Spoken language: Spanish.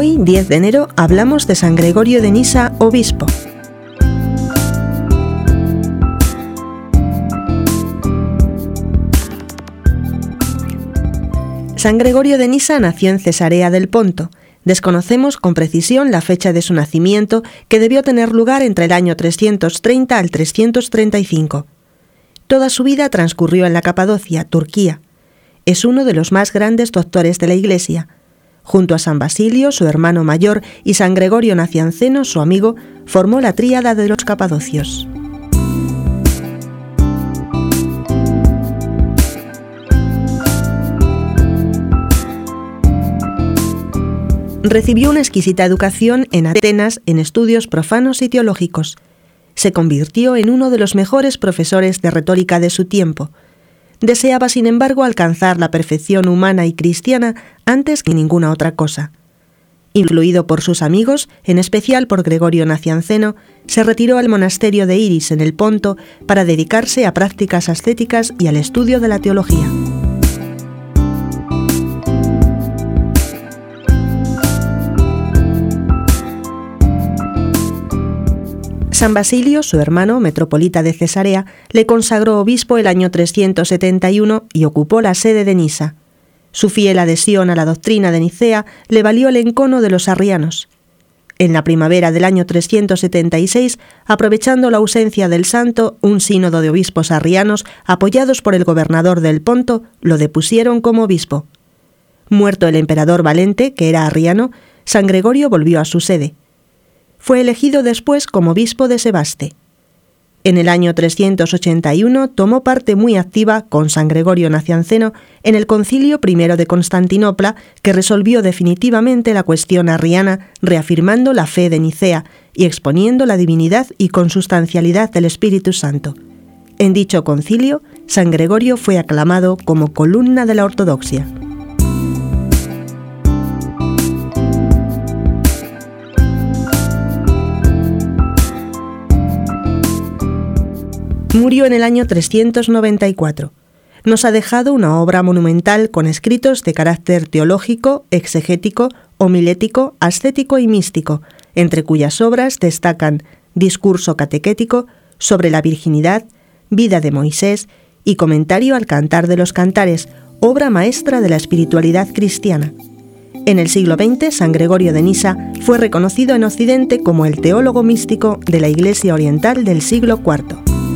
10 de enero, hablamos de San Gregorio de Nisa, obispo. San Gregorio de Nisa nació en Cesarea del Ponto. Desconocemos con precisión la fecha de su nacimiento, que debió tener lugar entre el año 330 al 335. Toda su vida transcurrió en la Capadocia, Turquía. Es uno de los más grandes doctores de la Iglesia. Junto a San Basilio, su hermano mayor, y San Gregorio Nacianceno, su amigo, formó la tríada de los capadocios. Recibió una exquisita educación en Atenas en estudios profanos y teológicos. Se convirtió en uno de los mejores profesores de retórica de su tiempo. Deseaba, sin embargo, alcanzar la perfección humana y cristiana antes que ninguna otra cosa. Influido por sus amigos, en especial por Gregorio Nacianceno, se retiró al monasterio de Iris en el Ponto para dedicarse a prácticas ascéticas y al estudio de la teología. San Basilio, su hermano, metropolita de Cesarea, le consagró obispo el año 371 y ocupó la sede de Nisa. Su fiel adhesión a la doctrina de Nicea le valió el encono de los arrianos. En la primavera del año 376, aprovechando la ausencia del santo, un sínodo de obispos arrianos, apoyados por el gobernador del Ponto, lo depusieron como obispo. Muerto el emperador Valente, que era arriano, San Gregorio volvió a su sede fue elegido después como obispo de Sebaste. En el año 381 tomó parte muy activa con San Gregorio Nacianceno en el Concilio I de Constantinopla, que resolvió definitivamente la cuestión arriana, reafirmando la fe de Nicea y exponiendo la divinidad y consustancialidad del Espíritu Santo. En dicho concilio, San Gregorio fue aclamado como columna de la ortodoxia. Murió en el año 394. Nos ha dejado una obra monumental con escritos de carácter teológico, exegético, homilético, ascético y místico, entre cuyas obras destacan Discurso catequético sobre la virginidad, Vida de Moisés y Comentario al Cantar de los Cantares, obra maestra de la espiritualidad cristiana. En el siglo XX, San Gregorio de Nisa fue reconocido en Occidente como el teólogo místico de la Iglesia Oriental del siglo IV.